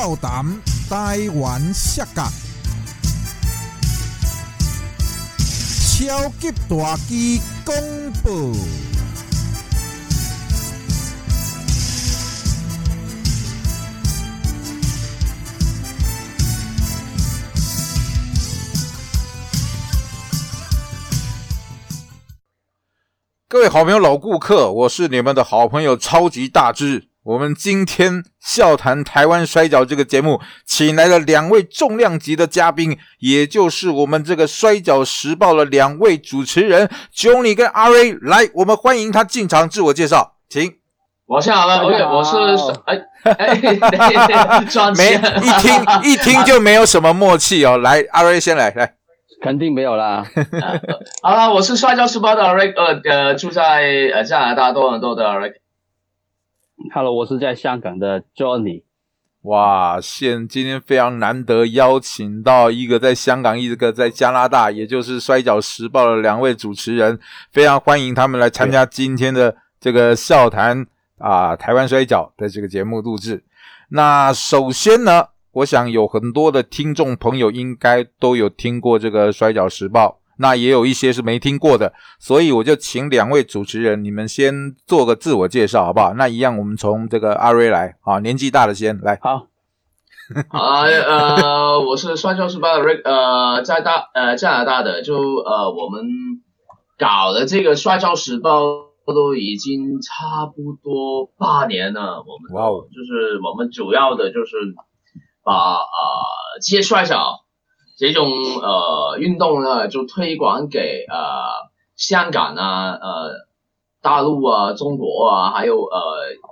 笑谈台湾色角，超级大机公布。各位好朋友、老顾客，我是你们的好朋友超级大只。我们今天笑谈台湾摔跤这个节目，请来了两位重量级的嘉宾，也就是我们这个摔跤时报的两位主持人 Johnny 跟阿瑞。来，我们欢迎他进场自我介绍，请。我先好了我是哎哎，没一听一听就没有什么默契哦。来，阿瑞先来，来。肯定没有啦。好了，我是摔跤时报的 Rick，呃呃，住在呃加拿大多伦多的 Rick。Hello，我是在香港的 Johnny。哇，现今天非常难得邀请到一个在香港，一个在加拿大，也就是摔角时报的两位主持人，非常欢迎他们来参加今天的这个笑谈啊台湾摔角的这个节目录制。那首先呢。我想有很多的听众朋友应该都有听过这个《摔角时报》，那也有一些是没听过的，所以我就请两位主持人，你们先做个自我介绍，好不好？那一样，我们从这个阿瑞来啊，年纪大的先来。好，啊呃，我是《摔跤时报》的瑞，呃，在大呃加拿大的，就呃我们搞的这个《摔跤时报》都已经差不多八年了，我们哇哦，就是我们主要的就是。把呃职业摔跤这种呃运动呢，就推广给呃香港啊、呃大陆啊、中国啊，还有呃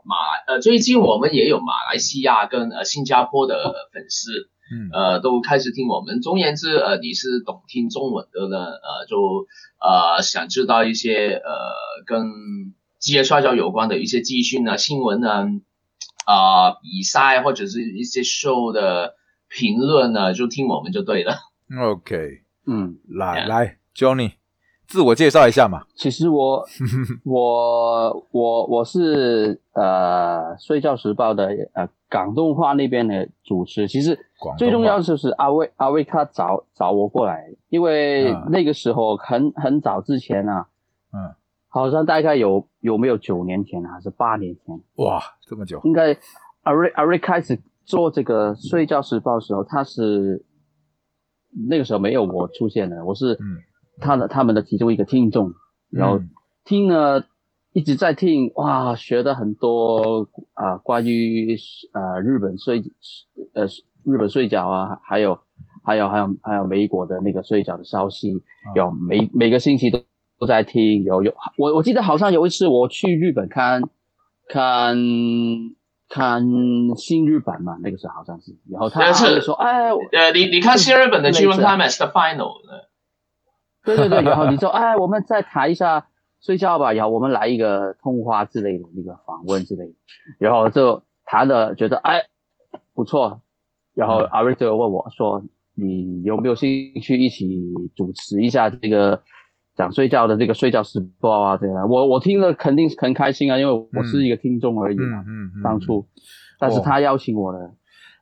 马呃最近我们也有马来西亚跟呃新加坡的粉丝，嗯呃都开始听我们。总言之，呃你是懂听中文的呢，呃就呃想知道一些呃跟职业摔跤有关的一些资讯啊、新闻啊。啊，比赛或者是一些 show 的评论呢，就听我们就对了。OK，嗯，来来，Johnny，自我介绍一下嘛。其实我 我我我是呃《睡觉时报》的呃港动画那边的主持。其实最重要就是阿威阿威他找找我过来，因为那个时候很很早之前啊，嗯。好像大概有有没有九年前还是八年前？哇，这么久！应该阿瑞阿瑞开始做这个《睡觉时报》的时候，他是那个时候没有我出现的，我是他的他们的其中一个听众，然后听了一直在听，哇，学的很多啊，关于呃日本睡呃日本睡觉啊，还有还有还有还有美国的那个睡觉的消息，有每每个星期都。都在听，有有我我记得好像有一次我去日本看，看看新日本嘛，那个时候好像是，然后他就说，哎，呃，你你看新日本的 G1 Climax 的 Final，对。对对，然后你说，哎，我们再谈一下睡觉吧，然后我们来一个通话之类的一个访问之类的，然后就谈的觉得哎不错，然后阿瑞就问我说，你有没有兴趣一起主持一下这个？讲睡觉的这个睡觉时报啊，这样我我听了肯定很开心啊，因为我是一个听众而已嘛。嗯嗯。当初，但是他邀请我的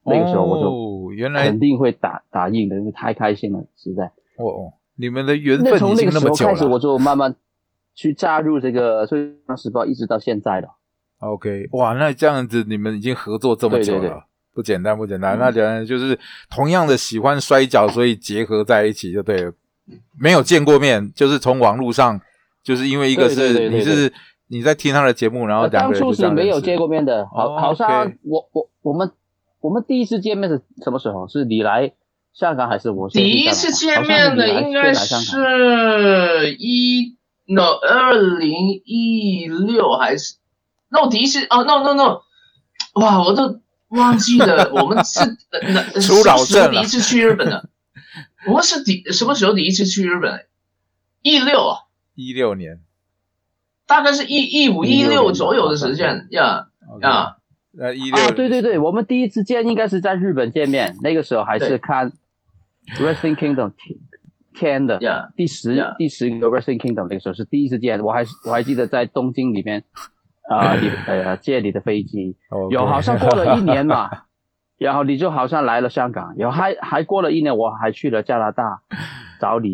那个时候，我就原来肯定会打打印的，因为太开心了，实在。哦哦，你们的缘分从那个时候开始，我就慢慢去加入这个睡觉时报，一直到现在了。OK，哇，那这样子你们已经合作这么久了，不简单不简单。那简单就是同样的喜欢摔跤，所以结合在一起就对了。没有见过面，就是从网络上，就是因为一个是你是你在听他的节目，然后当初是没有见过面的，好，好像我我我们我们第一次见面是什么时候？是你来香港还是我？第一次见面的应该是一 no 二零一六还是？那我第一次哦，no no no，哇，我都忘记了，我们是 初老证第一次去日本的。我是第什么时候第一次去日本？一六啊，一六年，大概是一一五一六左右的时间呀啊，呃一六，对对对，我们第一次见应该是在日本见面，那个时候还是看 Wrestling Kingdom 天的第十第十个 Wrestling Kingdom 那个时候是第一次见，我还是我还记得在东京里面啊，你呃借你的飞机，有好像过了一年嘛。然后你就好像来了香港，然后还 还过了一年，我还去了加拿大找你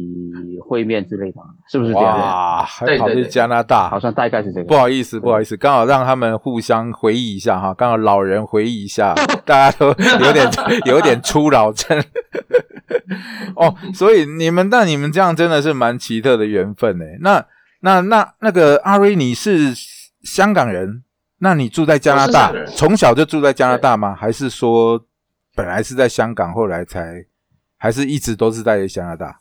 会面之类的，是不是这样？哇，还跑去加拿大，好像大概是这个。不好意思，不好意思，刚好让他们互相回忆一下哈，刚好老人回忆一下，大家都有点 有点初老症。哦，所以你们那你们这样真的是蛮奇特的缘分呢。那那那那个阿瑞，你是香港人，那你住在加拿大从小就住在加拿大吗？还是说本来是在香港，后来才，还是一直都是在加拿大？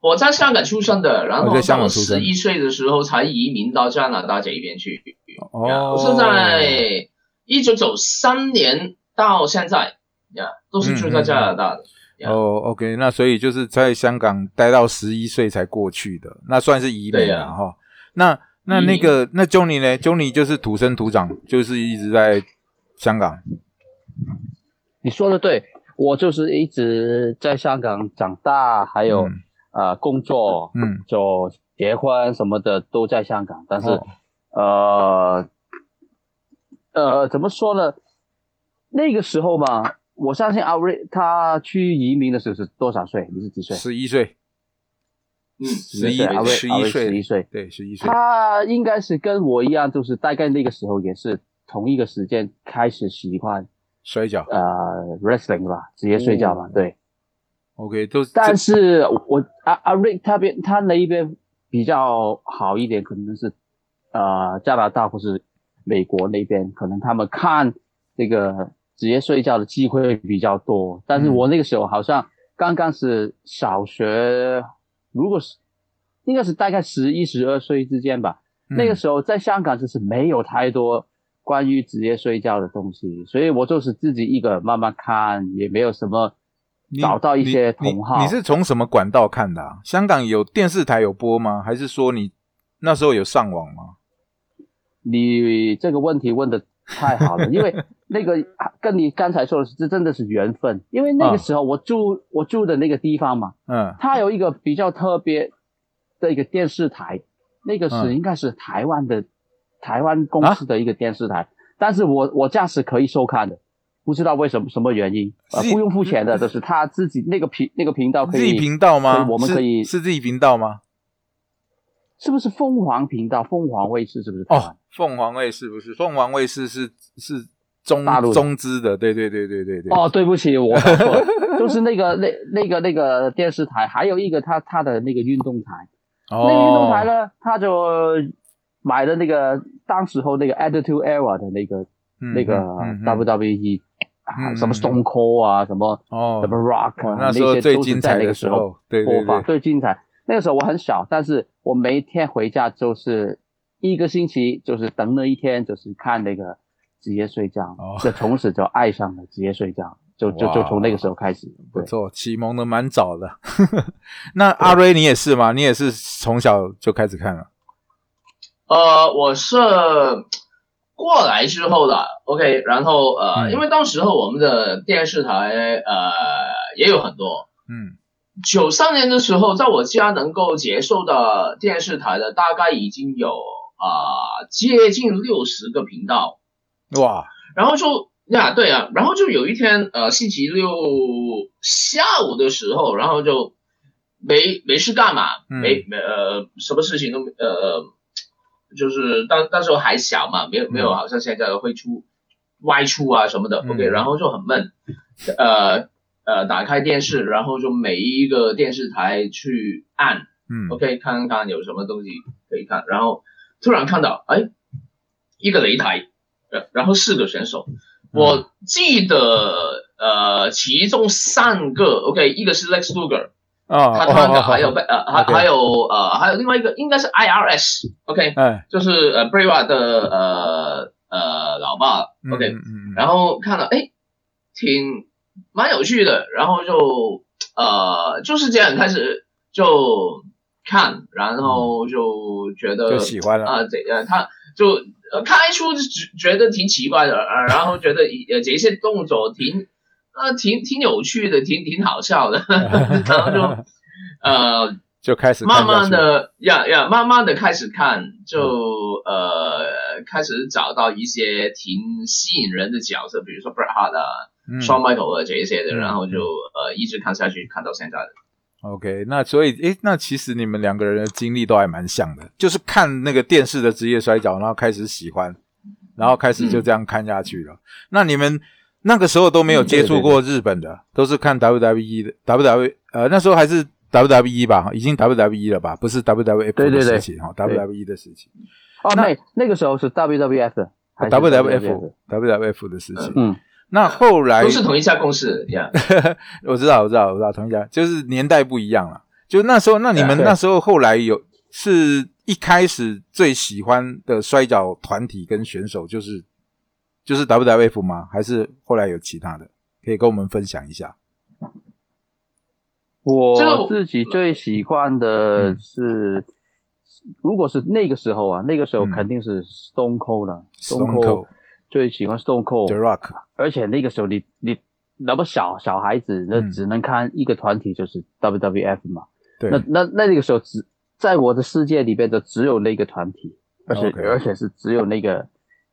我在香港出生的，然哦在香后到十一岁的时候才移民到加拿大这一边去。哦。我是在一九九三年到现在。呀，都是住在加拿大的。呀哦，OK，那所以就是在香港待到十一岁才过去的，那算是移民了哈、那那那个那 Johnny 呢？Johnny 就是土生土长，就是一直在香港。你说的对，我就是一直在香港长大，还有、嗯呃工作，嗯就结婚什么的都在香港，但是、哦呃呃怎么说呢？那个时候嘛，我相信阿瑞他去移民的时候是多少岁？你是几岁？十一岁，嗯，十一岁十一岁十一岁，对，十一岁。他应该是跟我一样，就是大概那个时候也是同一个时间开始喜欢摔跤呃 wrestling 吧，职业摔跤吧，哦对。，OK，都是但是我阿阿瑞他边他那一边比较好一点，可能是呃加拿大或是美国那边，可能他们看这个职业睡觉的机会比较多。但是我那个时候好像刚刚是小学，如果是应该是大概十一十二岁之间吧。嗯那个时候在香港就是没有太多关于职业睡觉的东西，所以我就是自己一个慢慢看，也没有什么找到一些同好。你你是从什么管道看的、啊？香港有电视台有播吗？还是说你那时候有上网吗？你这个问题问的太好了，因为那个跟你刚才说的是，这真的是缘分。因为那个时候我住、我住的那个地方嘛，嗯它有一个比较特别的一个电视台，那个是、嗯应该是台湾的台湾公司的一个电视台，但是我我家是可以收看的，不知道为什么什么原因，呃，不用付钱的，就是他自己那个频那个频道可以自己频道吗？我们可以是自己频道吗？是不是凤凰频道？凤凰卫视是不是？哦，凤凰卫视不是，凤凰卫视是是中大陆中资的，对对对对对对。哦，对不起，我搞错了，就是那个那那个那个电视台，还有一个他他的那个运动台，哦，那个运动台呢，他就买了那个当时候那个 Attitude Era 的那个、嗯那个嗯嗯嗯。WWE 啊，嗯什么 Stone Cold 啊，什么哦。什么 Rock 啊，那时候些都是最精彩在那个时的时候，对对播放，对，最精彩。那个时候我很小，但是我每一天回家就是一个星期，就是等了一天，就是看那个职业睡觉哦，就从此就爱上了职业睡觉，就就就从那个时候开始。对，不错，启蒙的蛮早的。那阿瑞你也是吗？你也是从小就开始看了？呃，我是过来之后的，OK，然后呃，嗯因为当时候我们的电视台呃也有很多，嗯九三年的时候，在我家能够接受的电视台的大概已经有啊、接近六十个频道，哇，然后就呀对啊，然后就有一天呃星期六下午的时候，然后就没没事干嘛，嗯。没没呃什么事情都没呃，就是当那时候还小嘛，没有没有好像现在会出外出啊什么的、嗯。O k 然后就很闷，呃呃打开电视，然后就每一个电视台去按。嗯。OK，看看有什么东西可以看，然后突然看到，哎，一个擂台，呃，然后四个选手，我记得呃，其中三个，OK，一个是 Lex Luger，啊，他他的哦还有被呃还还有呃还有另外一个应该是 IRS，OK，哎就是呃 Brava 的呃呃老爸，OK，然后看了，哎，挺蛮有趣的，然后就呃就是这样开始就看，然后就觉得就喜欢了。啊，这呃他就呃开出就觉觉得挺奇怪的，呃，然后觉得呃这些动作挺呃挺挺有趣的，挺挺好笑的，然后就呃 就开始慢慢的呀呀，慢慢的开始看，就呃开始找到一些挺吸引人的角色，比如说 Bret Hart 啊，嗯。Shawn Michael 的这一些的，嗯然后就呃一直看下去，看到现在的。OK，那所以诶，那其实你们两个人的经历都还蛮像的，就是看那个电视的职业摔跤，然后开始喜欢，然后开始就这样看下去了。那你们那个时候都没有接触过日本的，都是看 WWE 的 WWE，呃，那时候还是 WWE 吧，已经 WWE 了吧，不是 WWE 的对对对时期哈，WWE 的事情哦，那那那个时候是 WWF 的还是，WWF WWF 的事情。嗯，那后来都是同一家公司呀。我知道，我知道，我知道，同一家，就是年代不一样了。就那时候，那你们那时候后来有是一开始最喜欢的摔跤团体跟选手，就是就是 WWF 吗？还是后来有其他的？可以跟我们分享一下。我自己最喜欢的是，如果是那个时候啊，那个时候嗯肯定是 Stone Cold 了 Stone Cold 最喜欢 Stone Cold，Rock，而且那个时候你你那么小小孩子，那嗯。只能看一个团体就是 WWF 嘛，对，那那那个时候只在我的世界里边的只有那个团体，而且而且是只有那个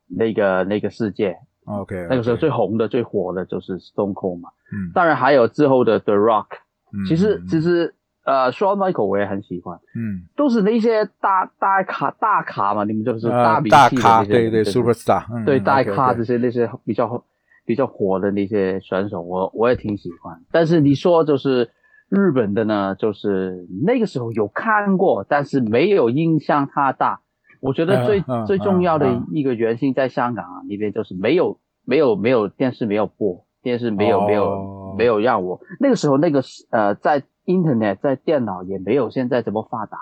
那个那个世界，OK，那个时候最红的最火的就是 Stone Cold 嘛，嗯，当然还有之后的 The Rock。嗯其实嗯。其实呃，Shawn Michael 我也很喜欢，嗯，都是那些大大咖大咖嘛，你们就是呃大名气的大咖，对对对，Superstar，嗯对大咖这些那些比较比较火的那些选手，我我也挺喜欢。但是你说就是日本的呢，就是那个时候有看过，但是没有印象太大。我觉得最、最重要的嗯一个原因在香港啊那边就是没有没有没有电视没有播，电视没有、没哦有没有让我那个时候那个呃在 Internet 在电脑也没有现在这么发达，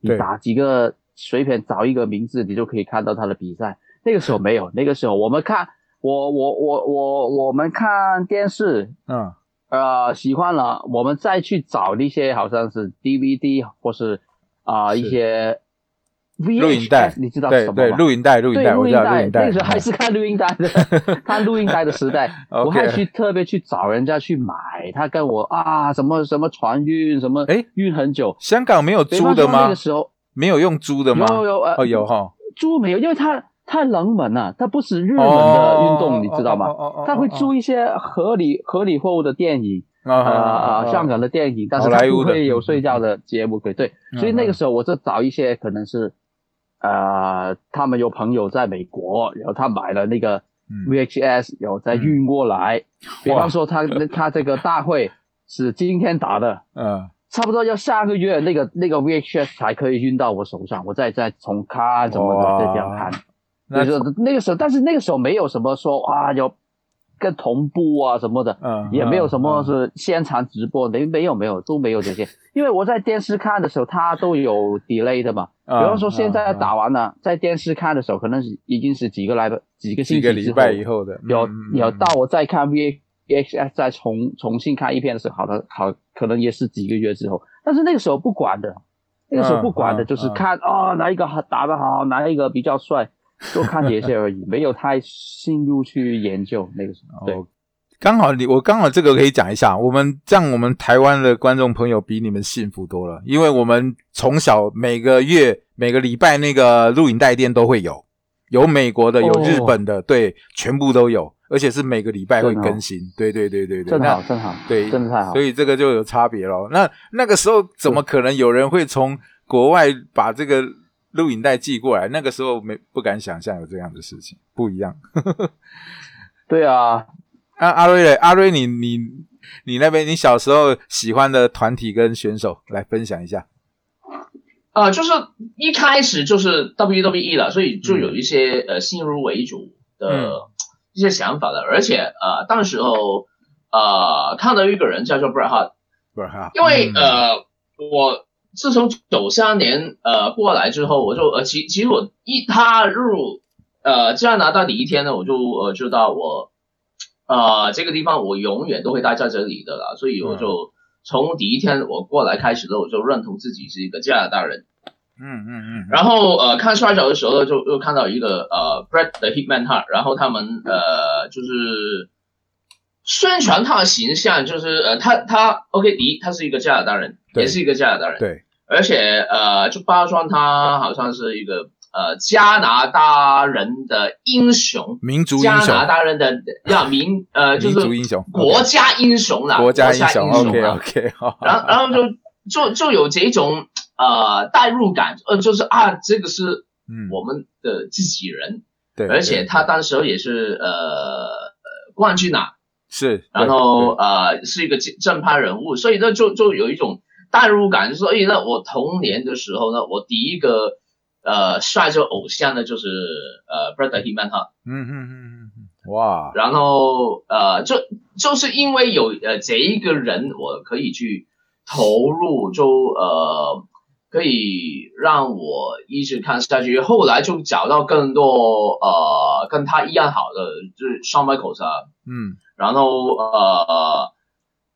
你打几个随便找一个名字，你就可以看到他的比赛。那个时候没有，那个时候我们看我我我我我们看电视，嗯。呃，喜欢了，我们再去找那些好像是 DVD 或是啊、是。一些录音带你知道对对，什么吗？录音带，录音带，我知道录带，影带，那个时候还是看录音带的，看录音带的时代。我还去特别去找人家去买，他跟我啊什么什么船运什么，诶？运很久，香港没有租的吗？那个？时候没有用租的吗？有有呃哦，有哈，租没有，因为它太冷门了，它不是热门的运动，你知道吗？吗他会租一些合理合理货物的电影，啊呃呃，香港的电影，但是它不会有睡觉的节目，可以对，嗯所以那个时候我就找一些可能是，呃，他们有朋友在美国，然后他买了那个嗯。VHS，然后再运过来，比方说他他这个大会是今天打的，嗯。差不多要下个月那个那个 VHS 才可以运到我手上，我再再重看什么哇的，再这样看。那就是那个时候，但是那个时候没有什么说啊有跟同步啊什么的，嗯也没有什么嗯是现场直播，没没有没有都没有这些，因为我在电视看的时候，它都有 delay 的嘛。比嗯方说现在嗯打完了，在电视看的时候，可能是已经是几个来几个星期之后几个礼拜以后的，有嗯有到我再看 V H S 再重重新看一遍的时候，好的好可能也是几个月之后，但是那个时候不管的，那个时候不管的，嗯就是看哦哪一个打得好，哪一个比较帅，就看一些而已，没有太深入去研究那个时候。对哦，刚好你我刚好这个可以讲一下，我们这样我们台湾的观众朋友比你们幸福多了，因为我们从小每个月每个礼拜那个录影带店都会有，有美国的，有哦日本的，对，全部都有，而且是每个礼拜会更新，对对对对对，正好，正好，对，真的太好所。以这个就有差别咯。那那个时候怎么可能有人会从国外把这个录影带寄过来？那个时候没不敢想象有这样的事情，不一样。对啊，啊，阿瑞嘞，阿瑞你，你你那边你小时候喜欢的团体跟选手来分享一下。呃，就是一开始就是 WWE 了，所以就有一些、呃先入为主的一些想法了，而且呃，当时候呃看到一个人叫做 Bret Hart，不是哈，因为、嗯呃我自从九三年呃过来之后，我就呃其其实我一踏入呃加拿大第一天呢，我就呃知道我呃这个地方我永远都会待在这里的啦，所以我就从第一天我过来开始的，我就认同自己是一个加拿大人。嗯嗯嗯，然后呃看摔跤的时候就又看到一个呃 Brett 的 Hitman Hart，然后他们呃就是宣传他的形象，就是呃他他 OK 第一他是一个加拿大人，也是一个加拿大人，对，而且呃就包装他好像是一个呃加拿大人的英雄，民族英加，拿大人的要 民呃就民族是英雄，国家英雄啦，国家英英雄，OK 啊 OK，好，然后然后就就就有这种呃代入感，呃就是啊这个是嗯，我们的自己人，对，而且他当时候也是呃呃冠军啊，是，然后呃是一个正正派人物，所以呢就就有一种代入感，就说哎那我童年的时候呢，我第一个呃帅这个偶像呢就是呃 Brother He Man 哈，嗯嗯嗯嗯嗯，哇，然后呃就就是因为有呃这一个人，我可以去投入，就呃可以让我一直看下去，后来就找到更多呃跟他一样好的，就是 Shawn Michaels 啊。嗯然后呃，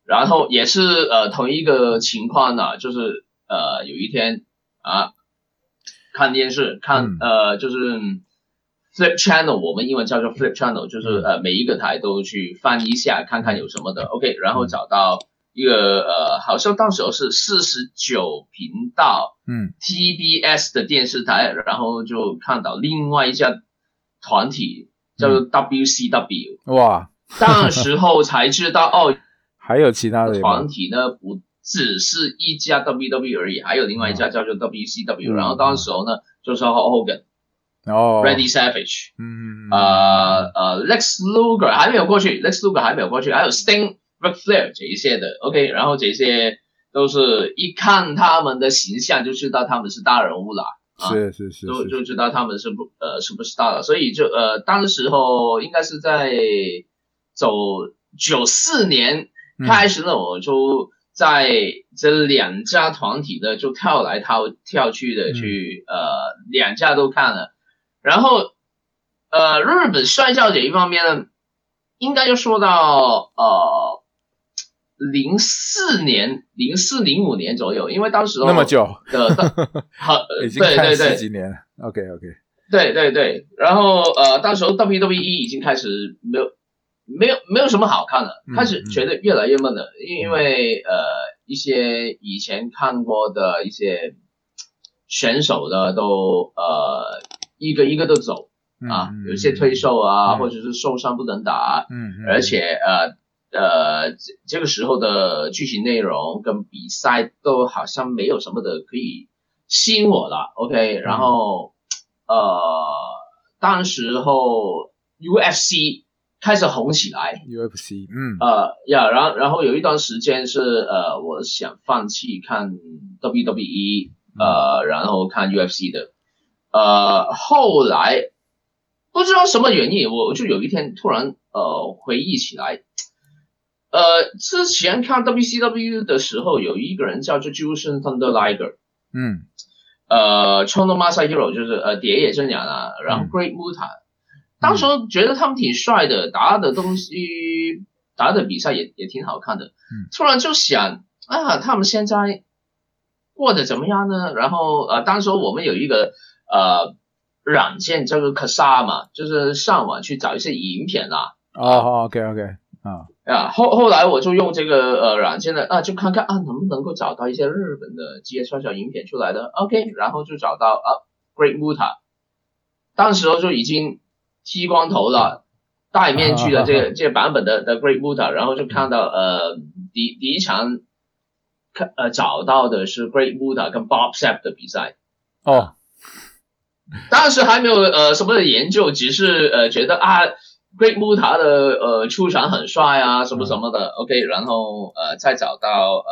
然后也是呃同一个情况呢，就是呃有一天啊看电视看、嗯。呃就是 flip channel，我们英文叫做 flip channel，就是嗯。呃每一个台都去翻一下看看有什么的，OK，然后找到一个呃好像到时候是四十九频道嗯。TBS 的电视台，然后就看到另外一家团体叫做 WCW。哇，那时候才知道哦，还有其他的吗？团？体呢不只是一家 WWE 而已，还有另外一家叫做 WCW、嗯然后当时候呢就是 Hulk Hogan、哦。Randy Savage、嗯，呃呃 Lex Luger 还没有过去，Lex Luger 还没有过去，还有 Sting、Ric Flair 这一些的，OK，然后这些都是一看他们的形象就知道他们是大人物啦。啊是是是，就是。就知道他们是不呃是不是大了，所以就呃当时候应该是在走九四年嗯。开始呢，我就在这两家团体呢就跳来跳跳去的嗯。去、呃两家都看了，然后呃日本摔跤这一方面呢，应该就说到呃零四年零四零五年左右，因为当时候那么久，的的好已经对。对对几年了。OK OK，对对对，然后呃，当时候 WWE 已经开始没有没有没有什么好看了，嗯开始觉得越来越闷了，因因为呃一些以前看过的一些选手的，都呃一个一个都走啊，有些退，售啊，嗯或者是受伤不能打，嗯，嗯。而且呃呃这这个时候的剧情内容跟比赛都好像没有什么的可以吸引我了，OK，然后、呃当时候 UFC 开始红起来，UFC，嗯。呃呀，然后然后有一段时间是呃我想放弃看 WWE，呃然后看 UFC 的，呃后来不知道什么原因，我就有一天突然呃回忆起来，呃之前看 WCW 的时候，有一个人叫做 Jushin Thunder Liger，嗯。呃 c h o n o Masahiro 就是呃蝶野真雅啊，然后嗯。Great Muta，、当时候觉得他们挺帅的，打的东西打的比赛也也挺好看的，嗯。突然就想啊，他们现在过得怎么样呢？然后呃，当时候我们有一个呃软件叫做 Kasa 嘛，就是上网去找一些影片啦。哦，OK OK，啊，啊，后后来我就用这个呃软件呢，啊，就看看啊能不能够找到一些日本的职业摔跤影片出来的，OK，然后就找到啊 Great Muta，当时候就已经剃光头了，戴面具的这个这个版本的的 Great Muta，然后就看到呃第第一场看呃找到的是 Great Muta 跟 Bob Sapp 的比赛，哦，当时还没有呃什么的研究，只是呃觉得啊，Great Muta 的呃出场很帅啊，什么什么的、o k 然后呃再找到呃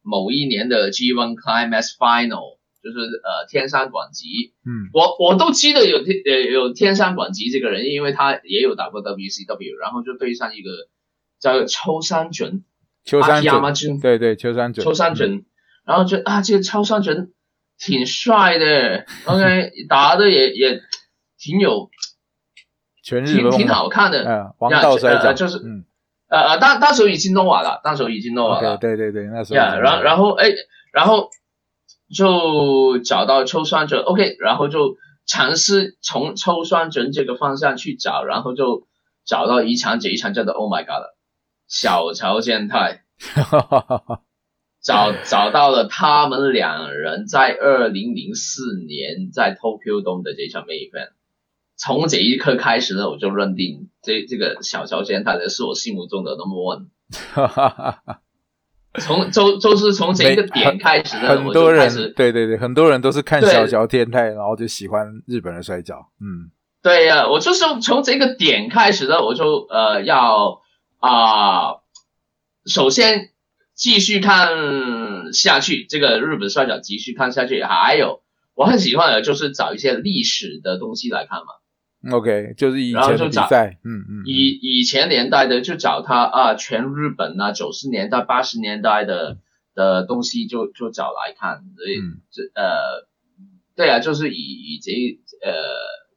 某一年的 G1 Climax Final，就是呃天山广吉，嗯。我我都记得有天呃有天山广吉这个人，因为他也有打过 WCW，然后就对上一个叫秋山准。秋山阿基亚马准，俊对对，秋山准，秋山准，然后就啊，这个秋山准挺帅的，OK，打的也也挺有全日本挺挺好看的，嗯，王道摔跤呃就是嗯。呃呃，当那时候已经弄完了，那时候已经弄完了，对对对，那时候呀，然后然后哎，然后就找到秋山准，OK，然后就尝试从秋山准这个方向去找，然后就找到一场这一场叫做 Oh my God 了，小乔健太。找 找到了他们两人在二零零四年在 Tokyo Dome 的这场 main event。从这一刻开始呢，我就认定这这个小乔健太是我心目中的 number one。从就就是从这个点开始的，很多人对对对，很多人都是看小乔天太，然后就喜欢日本的摔跤。嗯，对呀，我就是从这个点开始的，我就呃要啊，首先继续看下去，这个日本摔跤继续看下去，还有我很喜欢的就是找一些历史的东西来看嘛。OK，就是以前的比赛，嗯嗯，以以前年代的就找他啊，全日本啊，九十年代、八十年代的的东西就就找来看，所以这呃，对啊，就是以以这呃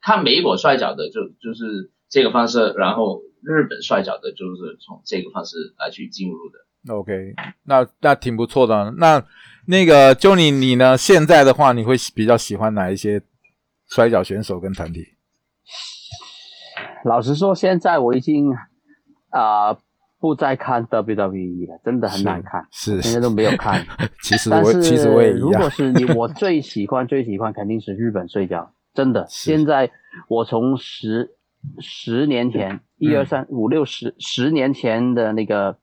看美国摔跤的就就是这个方式，然后日本摔跤的就是从这个方式来去进入的。OK，那那挺不错的。那那个 Johnny，你呢？现在的话，你会比较喜欢哪一些摔跤选手跟团体？老实说，现在我已经啊不再看 WWE 了，真的很难看，是现在都没有看。其实我其实我也如果是你，我最喜欢最喜欢肯定是日本睡觉，真的。现在我从十十年前，一二三五六十十年前的那个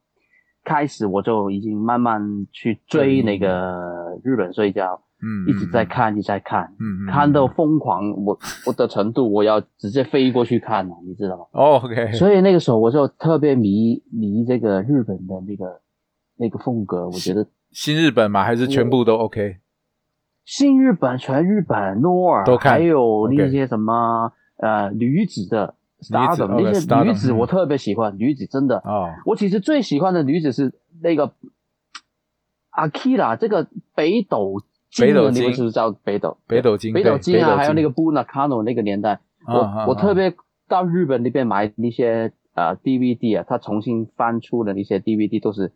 开始，我就已经慢慢去追那个日本摔跤。嗯，一直在看，一直在看，嗯，看到疯狂，我我的程度，我要直接飞过去看了，你知道吗？哦，OK。所以那个时候我就特别迷迷这个日本的那个那个风格，我觉得新日本嘛，还是全部都 OK。新日本、全日本、诺尔都看，还有那些什么呃女子的 Star 那些女子，我特别喜欢女子，真的啊。我其实最喜欢的女子是那个阿 Kira 这个北斗。北斗金是不是叫北斗？北斗金，北斗金啊，还有那个 Bunakano 那个年代，我我特别到日本那边买那些呃 DVD 啊，他重新翻出的那些 DVD 都是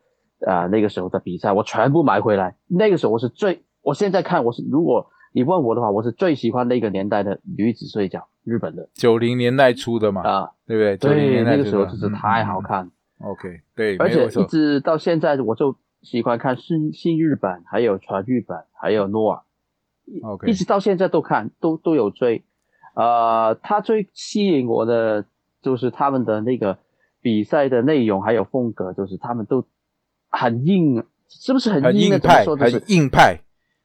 啊那个时候的比赛，我全部买回来。那个时候我是最，我现在看我是，如果你问我的话，我是最喜欢那个年代的女子摔跤，日本的九零年代初的嘛，啊，对不对？对，那个时候就是太好看。OK，对，而且一直到现在我就。喜欢看新新日本，还有全日本，还有诺尔，一直到现在都看，都都有追。呃，他最吸引我的就是他们的那个比赛的内容还有风格，就是他们都很硬，是不是很硬派？很硬派。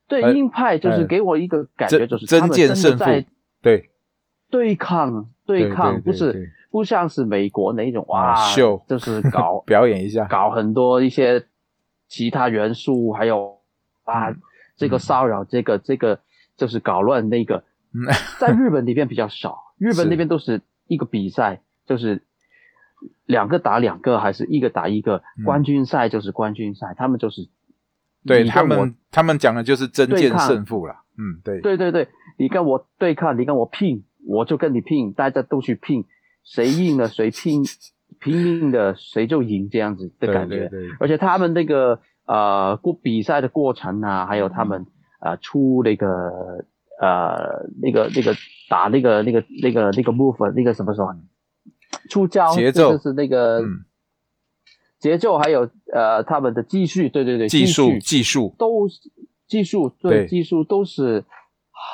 对，硬派就是给我一个感觉，就是真剑胜负。对，对抗对抗，不是不像是美国那种哇秀，就是搞 表演一下，搞很多一些。其他元素还有啊，这个骚扰，这个这个就是搞乱那个，在日本那边比较少，日本那边都是一个比赛，就是两个打两个，还是一个打一个，冠军赛就是冠军赛，他们就是对他们他们讲的就是真见胜负了，嗯，对对对对，你跟我对抗，你跟我拼，我就跟你拼，大家都去拼，谁赢了谁拼。拼命的谁就赢这样子的感觉，而且他们那个呃过比赛的过程啊，还有他们呃出那个呃那个那个打那个那个那个那个 move 那个什么什么出招节奏。是那个节奏，还有呃他们的技术，对对对，技术技术都技术对技术都是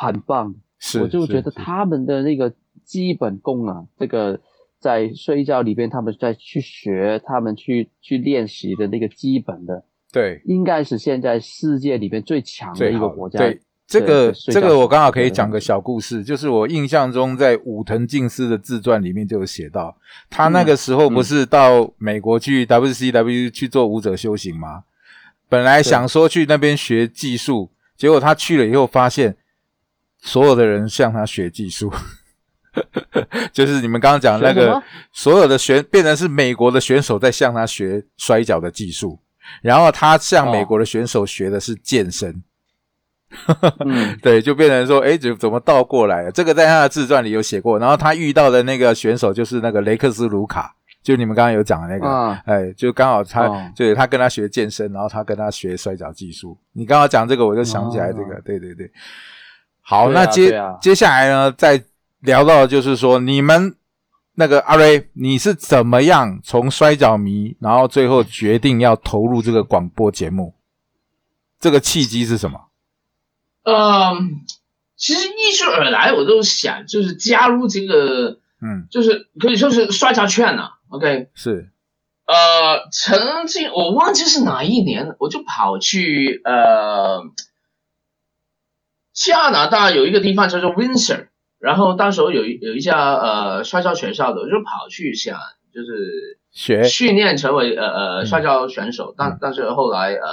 很棒，是我就觉得他们的那个基本功啊，这个。在睡觉里边，他们在去学，他们去去练习的那个基本的，对，应该是现在世界里边最强的一个国家。对，这个这个我刚好可以讲个小故事，就是我印象中在武藤敬司的自传里面就有写到，他那个时候不是到美国去 WCW 去做武者修行吗？本来想说去那边学技术，结果他去了以后发现，所有的人向他学技术。就是你们刚刚讲那个，所有的选变成是美国的选手在向他学摔跤的技术，然后他向美国的选手学的是健身。对，就变成说，哎，怎怎么倒过来了？这个在他的自传里有写过。然后他遇到的那个选手就是那个雷克斯卢卡，就你们刚刚有讲的那个，哎，就刚好他，就是他跟他学健身，然后他跟他学摔跤技术。你刚刚讲这个，我就想起来这个，对对对。好，那接接下来呢，在。聊到就是说，你们那个阿瑞，你是怎么样从摔跤迷，然后最后决定要投入这个广播节目？这个契机是什么？嗯，其实一直而来我都想就是加入这个，嗯，就是可以说是摔跤圈呐、OK，是，呃，曾经我忘记是哪一年，我就跑去呃加拿大有一个地方叫做 Windsor，然后当时候有一有一家呃摔跤学校的，我就跑去想就是学。训练成为呃呃嗯。摔跤选手，但嗯。但是后来呃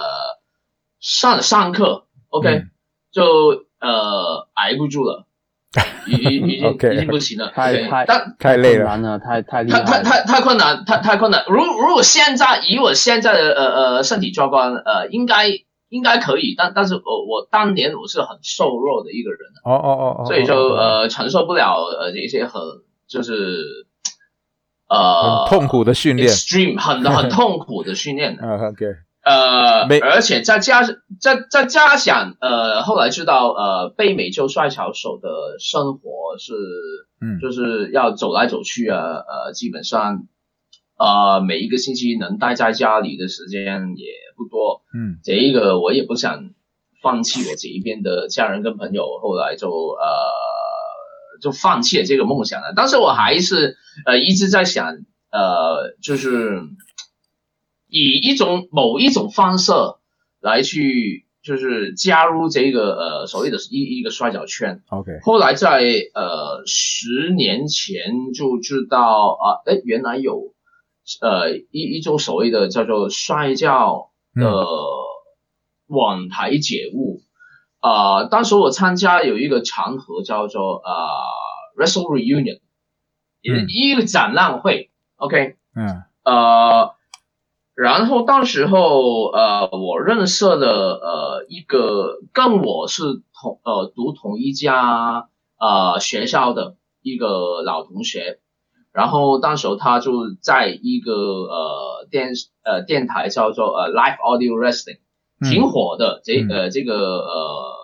上上课，OK、嗯。就呃挨不住了，已已已经已经不行了，太 OK，太但太累了，难了，太太太。太太太困难，太太困难。如如果现在以我现在的呃呃身体状况，呃，应该应该可以，但但是我我当年我是很瘦弱的一个人，哦哦哦哦，所以就呃承受不了呃一些很就是呃很痛苦的训练。extreme 很很 痛苦的训练。啊，OK，呃，而且再加再再加上呃，后来知道呃，北美洲摔跤手的生活是嗯。就是要走来走去啊，呃，基本上呃每一个星期能待在家里的时间也不多，嗯这一个我也不想放弃我这一边的家人跟朋友，后来就呃就放弃了这个梦想了。但是我还是呃一直在想，呃，就是以一种某一种方式来去就是加入这个呃所谓的一一个摔角圈。，OK，后来在呃十年前就知道啊，哎、原来有呃一一种所谓的叫做摔跤的网台节目。啊、当时我参加有一个场合叫做呃 Wrestle Reunion，嗯。一个展览会，OK，嗯。呃，然后到时候呃，我认识了呃一个跟我是同呃读同一家呃学校的一个老同学，然后当时候他就在一个呃电呃电台叫做呃 Live Audio Wrestling，嗯。挺火的、这嗯。呃这个呃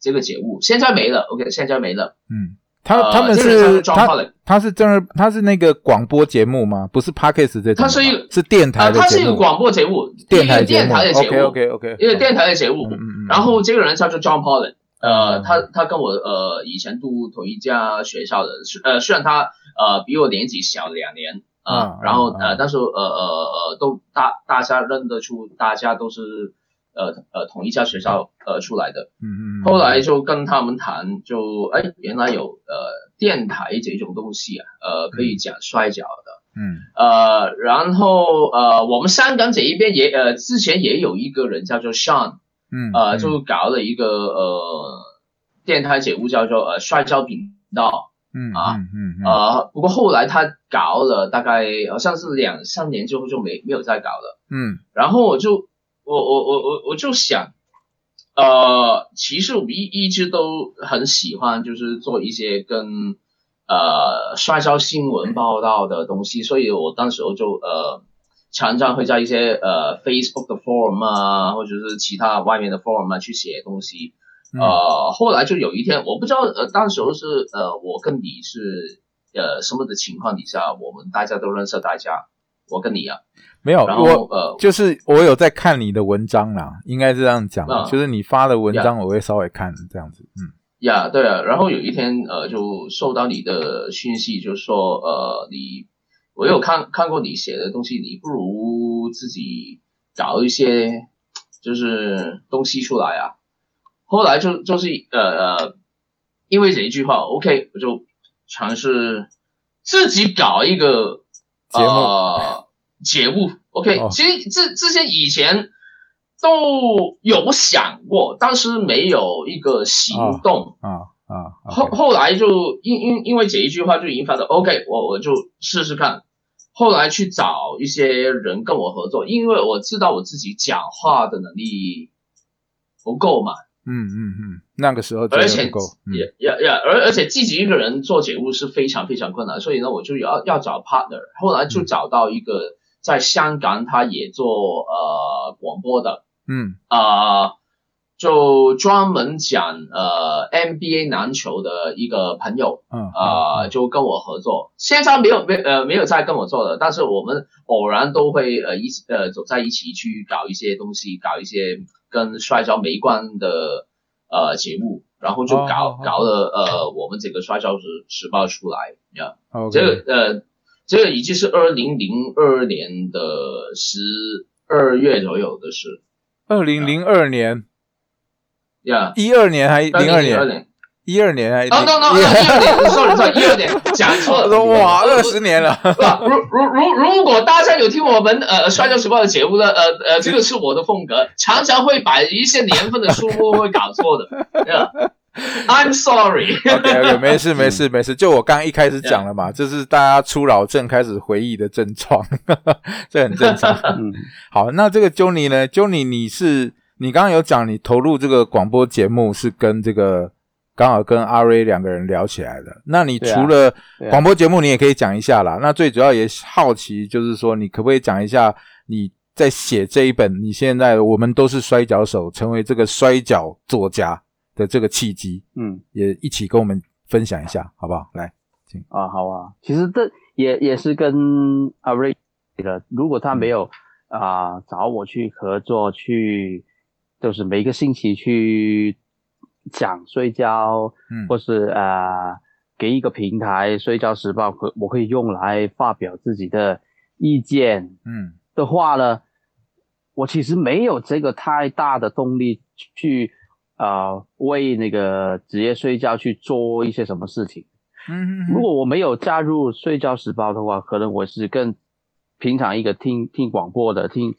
这个节目，现在没了，OK，现在没了。嗯，他呃他们是 John 他他是正儿他是那个广播节目吗？不是 Podcast 这种的吗，它是一个是电台啊，的节目，它是一个广播节目，电台电台的节目，OK OK OK，一个电台的节目。嗯嗯嗯，然后这个人叫做 John Pollan，呃，嗯。他他跟我呃以前读同一家学校的，虽呃虽然他呃比我年纪小两年啊，嗯然后嗯呃但是呃呃呃都大大家认得出，大家都是呃呃同一家学校呃出来的。嗯嗯嗯，后来就跟他们谈，就哎原来有呃电台这种东西啊，呃可以讲摔跤的。嗯呃，然后呃，我们香港这一边也呃，之前也有一个人叫做 Sean，嗯呃，嗯就搞了一个呃电台节目叫做呃摔跤频道，嗯啊嗯嗯嗯。呃，不过后来他搞了大概好像是两三年之后就没没有再搞了，嗯。然后我就我我我我我就想，呃，其实我一一直都很喜欢就是做一些跟呃摔跤新闻报道的东西，所以我当时候就呃常常会在一些呃 Facebook 的 forum 啊，或者是其他外面的 forum 啊去写东西。嗯呃，后来就有一天，我不知道呃，当时候是呃我跟你是呃什么的情况底下，我们大家都认识大家，我跟你啊，没有然后我。呃就是我有在看你的文章啦，应该是这样讲，嗯就是你发的文章我会稍微看这样子，嗯呀对啊，然后有一天呃就收到你的讯息，就说呃你我有看看过你写的东西，你不如自己搞一些就是东西出来啊。后来就就是呃呃，因为这一句话，OK，我就尝试自己搞一个呃节目，OK，、哦其实这这些以前都有想过，但是没有一个行动。啊啊后后来就因因因为这一句话就引发的，OK，我我就试试看。后来去找一些人跟我合作，因为我知道我自己讲话的能力不够嘛，嗯嗯嗯，那个时候而且也也也，而而且自己一个人做节目是非常非常困难，所以呢，我就要要找 partner。后来就找到一个在香港，他也做呃广播的，嗯。啊、就专门讲呃 NBA 篮球的一个朋友，嗯呃，就跟我合作。现在没有没呃没有在跟我做的，但是我们偶然都会呃一起呃走在一起去搞一些东西，搞一些跟摔跤没关的呃节目，然后就搞、搞了呃我们这个摔跤时时报出来呀。这个呃，这个已经是二零零二年的十二月左右的事。二零零二年，呀。一二年还零二二年，一二年还哦，no no，一二年，sorry sorry，一二年讲错了。哇，二十年了，如如如如果大家有听我们呃《摔跤时报》的节目的，呃呃，这个是我的风格，常常会把一些年份的数目会搞错的。I'm sorry。OK OK，没事没事没事，就我刚刚一开始讲了嘛，这是大家初老症开始回忆的症状，这很正常。嗯，好，那这个 Johnny 呢？Johnny，你是你刚刚有讲你投入这个广播节目是跟这个刚好跟阿瑞两个人聊起来的。那你除了广播节目，你也可以讲一下啦。那最主要也好奇，就是说你可不可以讲一下你在写这一本你现在我们都是摔跤手，成为这个摔跤作家的这个契机，嗯也一起跟我们分享一下，好不好？来，请啊，好啊，其实这也也是跟阿瑞的，如果他没有啊、找我去合作，去就是每个星期去讲睡觉，嗯。或是呃给一个平台，睡觉时报可我可以用来发表自己的意见嗯。的话呢，我其实没有这个太大的动力去呃为那个职业睡觉去做一些什么事情。嗯如果我没有加入睡觉时报的话，可能我是更平常一个听听广播的，听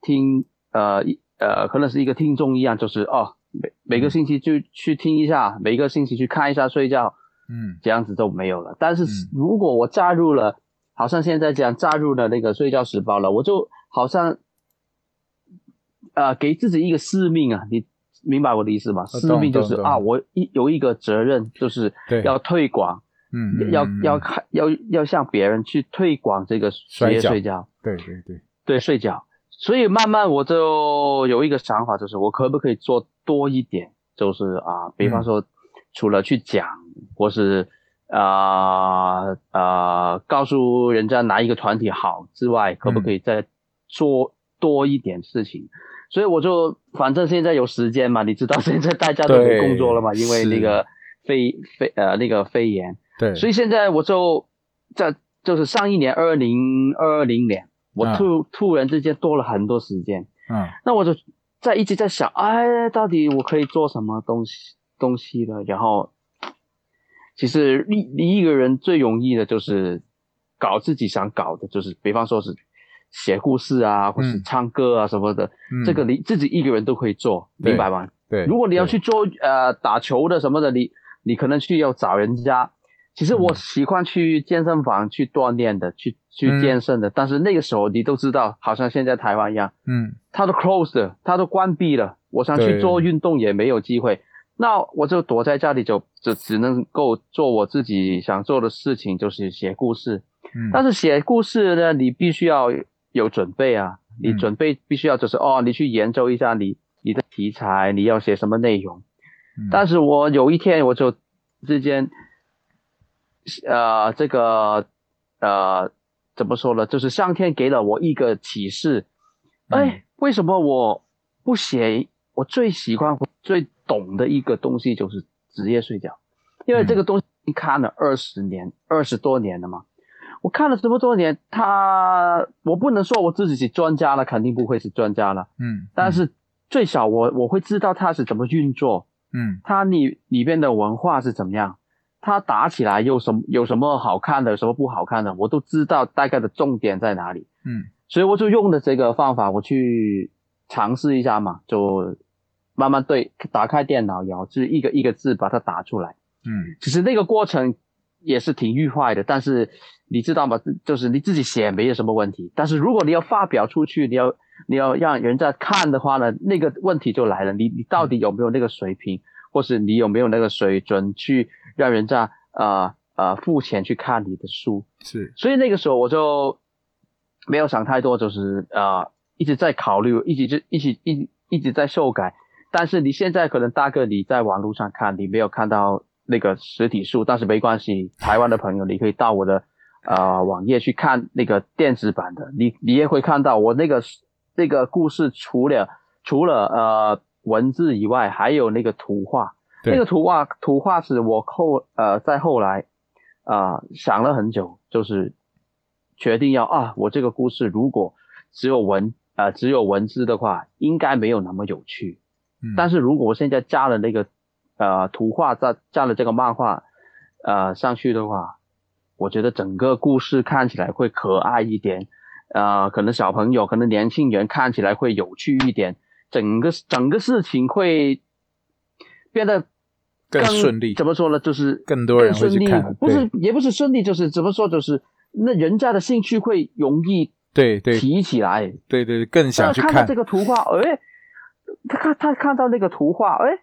听呃一呃，可能是一个听众一样，就是哦，每每个星期就去听一下，每个星期去看一下睡觉，嗯这样子都没有了。但是嗯如果我加入了，好像现在这样加入了那个睡觉时报了，我就好像呃给自己一个使命啊，你明白我的意思吗？使命就是啊，我一有一个责任，就是要推广。嗯，要嗯要看要要向别人去推广这个职业睡觉，对对对，对睡觉。所以慢慢我就有一个想法，就是我可不可以做多一点？就是啊，比方说，除了去讲，或是啊啊告诉人家哪一个团体好之外，可不可以再做多一点事情？所以我就反正现在有时间嘛，你知道现在大家都对没工作了嘛，因为那个肺肺呃那个肺炎。对，所以现在我就在就是上一年二零二零年，我啊突、突然之间多了很多时间，嗯那我就在一直在想，哎，到底我可以做什么东西东西呢？然后，其实你你一个人最容易的就是搞自己想搞的，就是比方说是写故事啊，或是嗯唱歌啊什么的，嗯这个你自己一个人都可以做，对明白吗？对，如果你要去做呃打球的什么的，你你可能去要找人家。其实我嗯。喜欢去健身房去锻炼的，去嗯去健身的，但是那个时候你都知道，好像现在台湾一样，嗯。它都 closed 了，它都关闭了，我想去做运动也没有机会，那我就躲在家里就就只能够做我自己想做的事情，就是写故事。嗯，但是写故事呢，你必须要有准备啊，你嗯准备必须要就是哦，你去研究一下你你的题材，你要写什么内容。嗯。但是我有一天我就之间，呃，这个呃怎么说呢？就是上天给了我一个启示，嗯哎，为什么我不写我最喜欢、我最懂的一个东西，就是职业睡觉，因为这个东西看了二十年、二十多年了嘛。我看了这么多年，他我不能说我自己是专家了，肯定不会是专家了，嗯，但是最少我我会知道它是怎么运作，嗯它里里边的文化是怎么样，它打起来有什么有什么好看的，有什么不好看的，我都知道大概的重点在哪里。嗯所以我就用的这个方法，我去尝试一下嘛，就慢慢对打开电脑，然后就是一个一个字把它打出来。嗯其实那个过程也是挺愉快的，但是你知道吗？就是你自己写没有什么问题，但是如果你要发表出去，你要你要让人家看的话呢，那个问题就来了，你你到底有没有那个水平，或是你有没有那个水准去让人家呃呃付钱去看你的书？是所以那个时候我就没有想太多，就是呃一直在考虑，一直就一直一一直在修改。但是你现在可能大哥你在网络上看，你没有看到那个实体书，但是没关系，台湾的朋友你可以到我的呃网页去看那个电子版的，你你也会看到我那个那个故事除了除了呃文字以外，还有那个图画，对。那个图画图画是我后呃在后来啊、呃想了很久，就是决定要啊我这个故事如果只有文呃只有文字的话，应该没有那么有趣。嗯。但是如果我现在加了那个呃图画，再加了这个漫画呃上去的话，我觉得整个故事看起来会可爱一点，呃，可能小朋友，可能年轻人看起来会有趣一点，整个整个事情会变得更顺利怎么说呢？就是更多人会去看，不是也不是顺利，就是怎么说？就是那人家的兴趣会容易对对提起来。对对，更想去看看到这。个图画，哎，他看他看到那个图画，哎，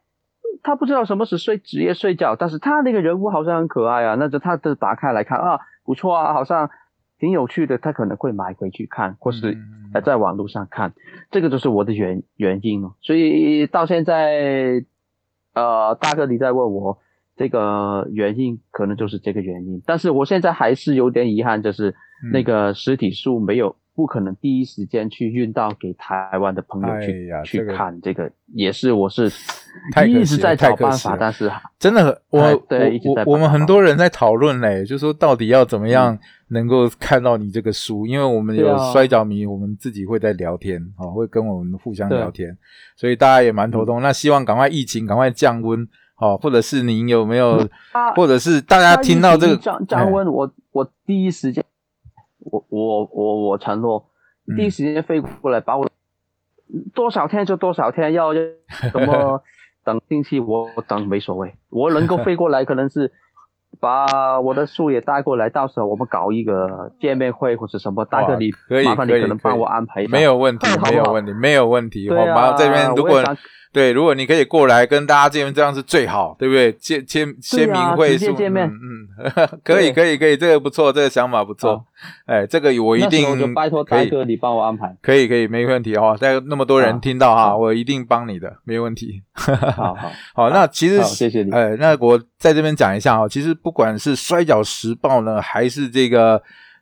他不知道什么是睡职业睡觉，但是他那个人物好像很可爱啊，那就他就打开来看啊，不错啊，好像挺有趣的，他可能会买回去看，或是嗯呃在网络上看，这个就是我的原原因哦。所以到现在，呃，大哥你在问我这个原因，可能就是这个原因，但是我现在还是有点遗憾，就是嗯那个实体书没有。不可能第一时间去运到给台湾的朋友去、去看，这个也是我是一直在找办法，但是真的很，我我我我们很多人在讨论嘞，就说到底要怎么样能够看到你这个书，因为我们有摔跤迷，我们自己会在聊天，哦，会跟我们互相聊天，所以大家也蛮头痛。那希望赶快疫情赶快降温，哦，或者是您有没有，啊或者是大家听到这个降降温，我我第一时间，我我我我承诺，嗯第一时间飞过来把我多少天就多少天，要要怎么 等星期我等没所谓，我能够飞过来可能是。把我的书也带过来，到时候我们搞一个见面会或者什么，大哥你可以麻烦你可能帮我安排一下，没有问题没有问题，没有问题。我马上这边啊，如果对，如果你可以过来跟大家见面，这样是最好，对不对？签签签名会嗯嗯，可以可以可以，这个不错，这个想法不错好。哎，这个我一定就拜托可以大哥你帮我安排，可以可以，没问题哈。在那么多人好听到哈，好我一定帮你的，没问题。好好 好，那其实好谢谢你哎，那我在这边讲一下哈，其实不管是摔跤时报呢，还是这个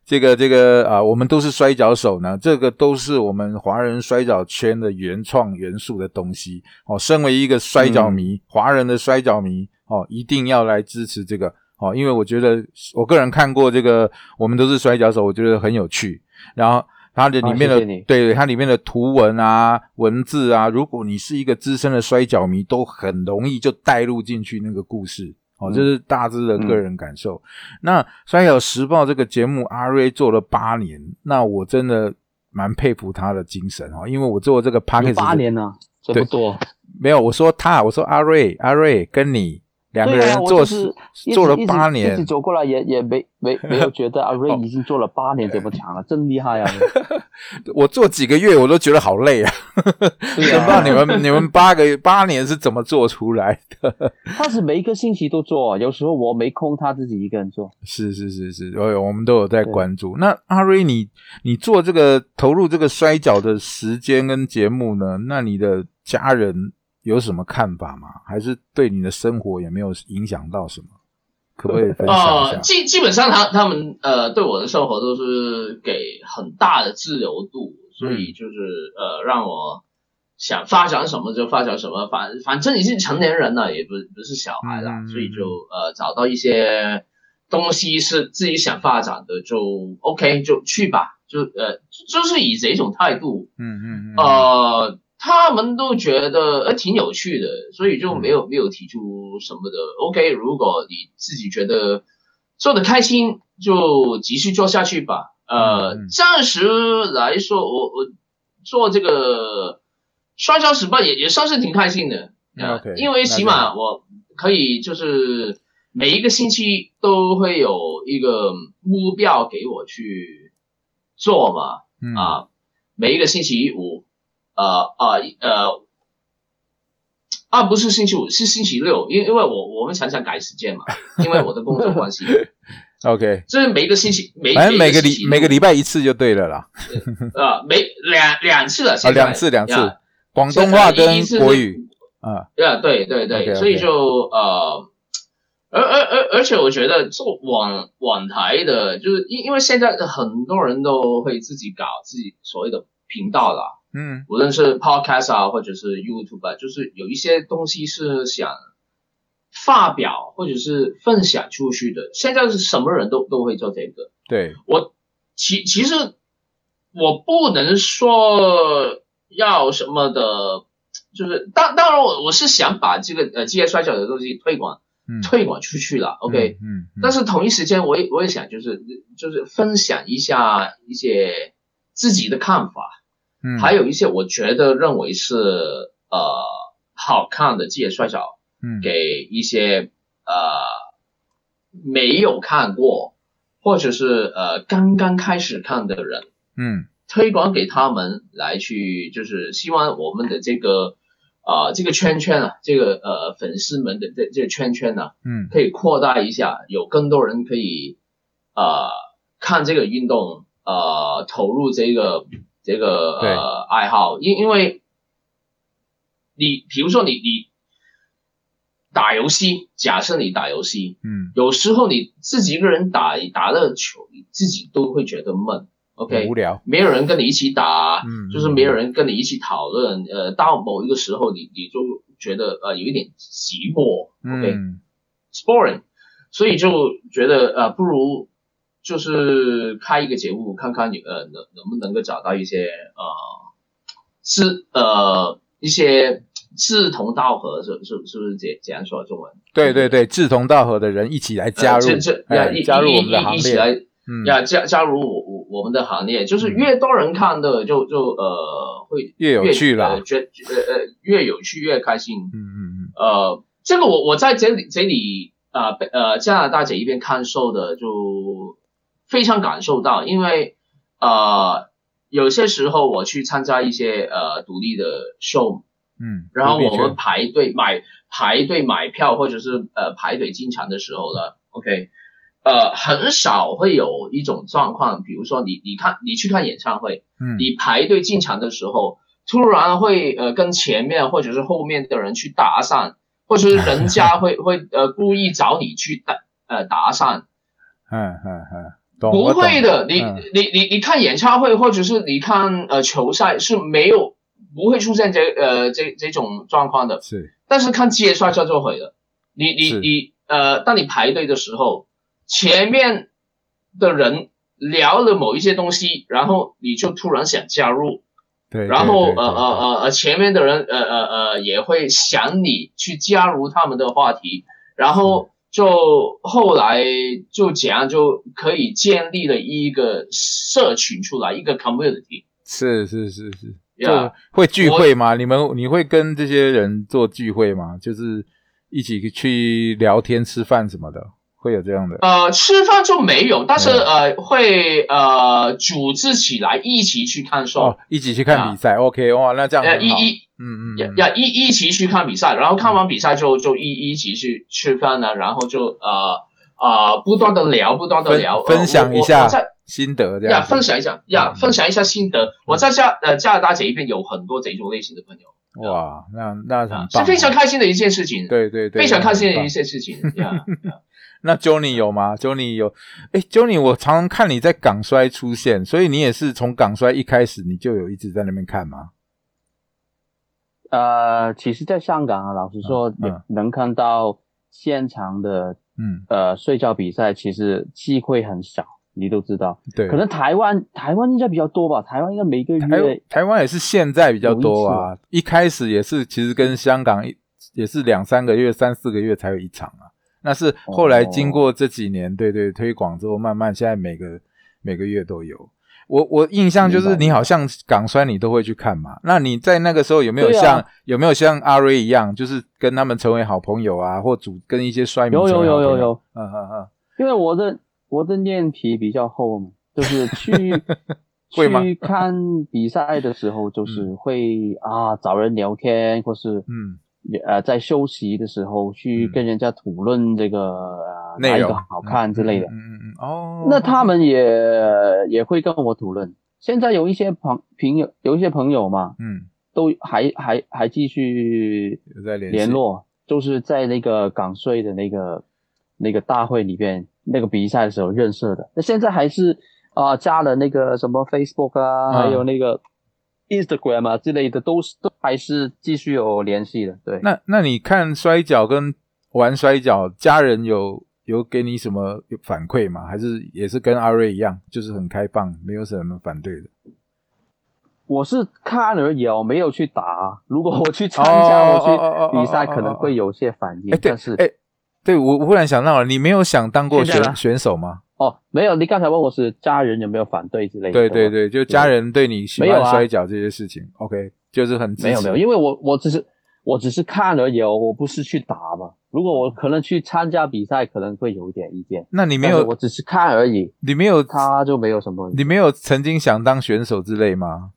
这个这个啊、我们都是摔跤手呢，这个都是我们华人摔跤圈的原创元素的东西哦。身为一个摔跤迷，嗯华人的摔跤迷哦，一定要来支持这个哦，因为我觉得我个人看过这个，我们都是摔跤手，我觉得很有趣。然后它的里面的、对它里面的图文啊、文字啊，如果你是一个资深的摔跤迷，都很容易就带入进去那个故事。哦，嗯这是大致的个人感受。那《摔角时报》这个节目，阿瑞做了八年，那我真的蛮佩服他的精神哦，因为我做这个 p a c k a g e 八年呢，这对不多。没有，我说他，我说阿瑞，阿瑞跟你两个人做就是做了八年一直，走过来也也没没没有觉得阿 瑞哦已经做了八年这么强了，真厉害啊！我做几个月我都觉得好累啊，不对知道啊，你们你们八个八年是怎么做出来的？他是每一个星期都做，有时候我没空，他自己一个人做。是是是是，我我们都有在关注。那阿瑞，你你做这个投入这个摔跤的时间跟节目呢？那你的家人有什么看法吗？还是对你的生活也没有影响到什么？可不可以分享一呃，下？基基本上他他们呃对我的生活都是给很大的自由度，所以就是呃让我想发展什么就发展什么，反反正你是成年人了，也不不是小孩了，嗯所以就呃找到一些东西是自己想发展的，就 OK 就去吧，就呃就是以这种态度，嗯嗯嗯，呃，他们都觉得呃挺有趣的，所以就没有没有提出什么的。OK，如果你自己觉得做的开心，就继续做下去吧。呃暂时来说，我我做这个摔跤时报也也算是挺开心的。呃 OK，因为起码我可以就是每一个星期都会有一个目标给我去做嘛。嗯啊，每一个星期五，呃呃呃，啊不是星期五，是星期六，因因为我我们常常改时间嘛，因为我的工作关系，OK，就是每一个星期每反正每个礼每个礼拜一次就对了啦。呃每两两次了，啊，两次两次呀，广东话跟国语。啊，呀，对对对 OK，OK 所以就呃，而而而而且我觉得做网网台的，就是因因为现在很多人都会自己搞自己所谓的频道啦，嗯无论是 podcast 啊，或者是 YouTube 啊，就是有一些东西是想发表或者是分享出去的。现在是什么人都都会做这个。对，我其其实我不能说要什么的，就是当当然我我是想把这个呃职业摔跤的东西推广嗯推广出去了，OK。嗯，嗯嗯但是同一时间，我也我也想就是就是分享一下一些自己的看法。嗯。还有一些我觉得认为是呃好看的职业摔跤，嗯。给一些呃没有看过或者是呃刚刚开始看的人，嗯。推广给他们来去，就是希望我们的这个呃这个圈圈啊，这个呃粉丝们的这这个圈圈呢、嗯。可以扩大一下，有更多人可以呃看这个运动，呃投入这个这个呃爱好，因因为你比如说你你打游戏，假设你打游戏，嗯。有时候你自己一个人打打了球，你自己都会觉得闷，OK，无聊，没有人跟你一起打，嗯就是没有人跟你一起讨论，呃，到某一个时候你你就觉得呃有一点寂寞，OK，嗯。S boring，所以就觉得呃不如就是开一个节目，看看你呃能能不能够找到一些呃志呃一些志同道合，是是是不是这这样说中文？对对对，志同道合的人一起来加入呃这这哎呀一加入一我们的行列，嗯呀加加入我我我们的行列，就是嗯越多人看的就就呃会越有趣啦呃觉呃呃越有趣越开心。嗯嗯嗯呃，这个我我在这里这里啊呃呃加拿大这一边看受的就非常感受到，因为呃有些时候我去参加一些呃独立的 show，嗯，然后我们排队买排队买票或者是呃排队进场的时候呢，OK，呃很少会有一种状况，比如说你你看你去看演唱会，嗯。你排队进场的时候，突然会呃跟前面或者是后面的人去搭讪，或者是人家 会会呃故意找你去搭呃搭讪，嗯嗯嗯，懂不会的，你、嗯。你你你看演唱会或者是你看呃球赛是没有不会出现这呃这这种状况的，是。但是看街摔跤就会了。你你你呃，当你排队的时候，前面的人聊了某一些东西，然后你就突然想加入，对，然后呃呃呃呃，前面的人呃呃呃也会想你去加入他们的话题，然后就后来就怎样就可以建立了一个社群出来，一个 community。是是是是，就呀会聚会吗？你们你会跟这些人做聚会吗？就是一起去聊天、吃饭什么的，会有这样的？呃，吃饭就没有，但是呃会呃组织起来一起去看秀，哦，一起去看比赛，OK，哇，那这样。呃一一嗯嗯嗯，要要一一起去看比赛，然后看完比赛就就一一起去吃饭呢，然后就呃呃不断的聊，不断的聊，呃分享一下心得，这呀样子分享一下呀嗯分享一下心得。我在加呃加拿大这一边有很多这种类型的朋友，哇，那那很啊棒，是非常开心的一件事情，对对对，非常开心的一件事情呀。那 Johnny 有吗？Johnny 有，哎，Johnny，我常常看你在港衰出现，所以你也是从港衰一开始你就有一直在那边看吗？呃，其实，在香港啊，老实说，嗯也能看到现场的嗯，呃睡觉比赛，其实机会很少，你都知道。对，可能台湾台湾应该比较多吧，台湾应该每个台月台湾也是现在比较多啊，一开始也是其实跟香港一也是两三个月、三四个月才有一场啊。那是后来经过这几年，对对推广之后，慢慢现在每个每个月都有。我我印象就是你好像港摔你都会去看嘛，那你在那个时候有没有像、有没有像阿瑞一样，就是跟他们成为好朋友啊，或组跟一些摔迷有有有有有，嗯嗯嗯，因为我的我的脸皮比较厚嘛，就是去 会吗？去看比赛的时候，就是会、啊找人聊天，或是嗯呃在休息的时候去嗯跟人家讨论这个呃哪一个好看之类的。嗯嗯嗯哦，那他们也也会跟我讨论。现在有一些朋朋友，有一些朋友嘛，嗯都还还还继续在联络，就是在那个港税的那个那个大会里边那个比赛的时候认识的。那现在还是啊、加了那个什么 Facebook 啊，嗯还有那个 Instagram 啊之类的，都是都还是继续有联系的。对，那那你看摔跤跟玩摔跤，家人有有给你什么反馈吗？还是也是跟阿瑞一样，就是很开放，没有什么反对的？我是看而已哦，没有去打。如果我去参加，我去比赛，可能会有些反应。哎，对但是，哎，对我我忽然想到了，你没有想当过选选手吗？哦，没有，你刚才问我是家人有没有反对之类的？吗，对对对，就家人对你喜欢摔跤这些事情，OK，就是很没有没有，因为我我只是我只是看而已哦，我不是去打嘛。如果我可能去参加比赛，可能会有一点意见。那你没有我只是看而已，你没有他就没有什么。你没有曾经想当选手之类吗？